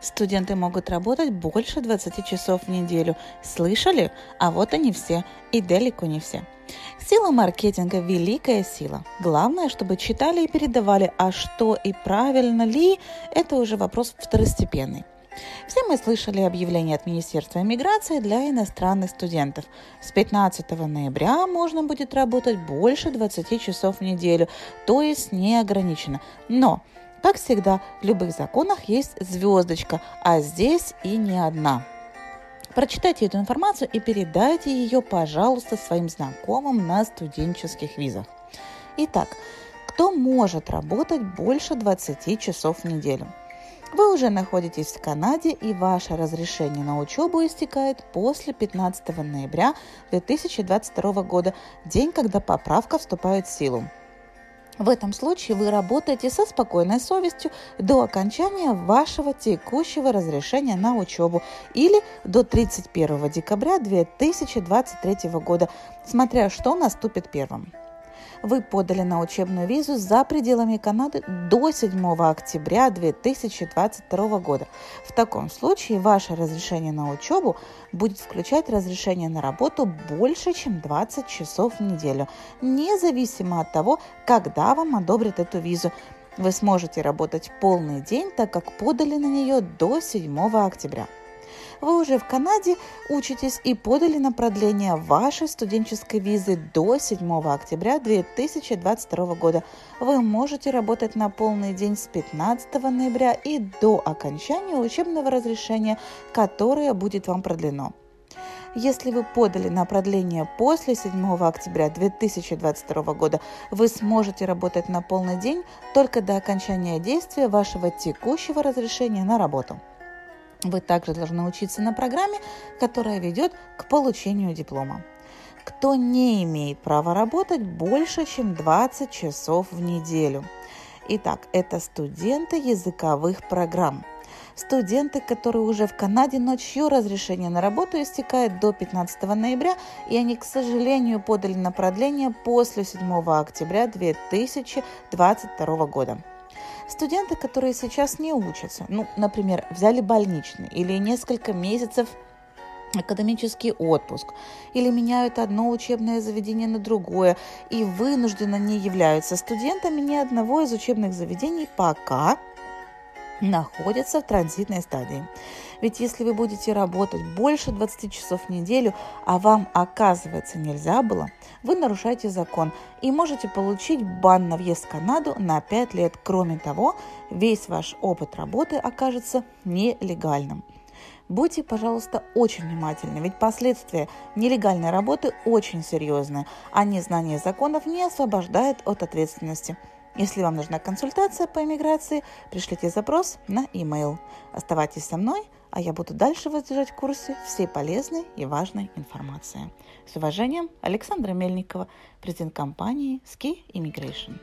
Студенты могут работать больше 20 часов в неделю. Слышали? А вот они все. И далеко не все. Сила маркетинга – великая сила. Главное, чтобы читали и передавали, а что и правильно ли – это уже вопрос второстепенный. Все мы слышали объявление от Министерства иммиграции для иностранных студентов. С 15 ноября можно будет работать больше 20 часов в неделю, то есть неограниченно. Но как всегда, в любых законах есть звездочка, а здесь и не одна. Прочитайте эту информацию и передайте ее, пожалуйста, своим знакомым на студенческих визах. Итак, кто может работать больше 20 часов в неделю? Вы уже находитесь в Канаде и ваше разрешение на учебу истекает после 15 ноября 2022 года, день, когда поправка вступает в силу. В этом случае вы работаете со спокойной совестью до окончания вашего текущего разрешения на учебу или до 31 декабря 2023 года, смотря что наступит первым вы подали на учебную визу за пределами Канады до 7 октября 2022 года. В таком случае ваше разрешение на учебу будет включать разрешение на работу больше, чем 20 часов в неделю, независимо от того, когда вам одобрят эту визу. Вы сможете работать полный день, так как подали на нее до 7 октября вы уже в Канаде учитесь и подали на продление вашей студенческой визы до 7 октября 2022 года. Вы можете работать на полный день с 15 ноября и до окончания учебного разрешения, которое будет вам продлено. Если вы подали на продление после 7 октября 2022 года, вы сможете работать на полный день только до окончания действия вашего текущего разрешения на работу. Вы также должны учиться на программе, которая ведет к получению диплома. Кто не имеет права работать больше, чем 20 часов в неделю? Итак, это студенты языковых программ. Студенты, которые уже в Канаде, но чье разрешение на работу истекает до 15 ноября, и они, к сожалению, подали на продление после 7 октября 2022 года. Студенты, которые сейчас не учатся, ну, например, взяли больничный или несколько месяцев академический отпуск или меняют одно учебное заведение на другое и вынужденно не являются студентами ни одного из учебных заведений пока находятся в транзитной стадии. Ведь если вы будете работать больше 20 часов в неделю, а вам, оказывается, нельзя было, вы нарушаете закон и можете получить бан на въезд в Канаду на 5 лет. Кроме того, весь ваш опыт работы окажется нелегальным. Будьте, пожалуйста, очень внимательны, ведь последствия нелегальной работы очень серьезные, а незнание законов не освобождает от ответственности. Если вам нужна консультация по иммиграции, пришлите запрос на e-mail. Оставайтесь со мной, а я буду дальше вас в курсе всей полезной и важной информации. С уважением, Александра Мельникова, президент компании Ski Immigration.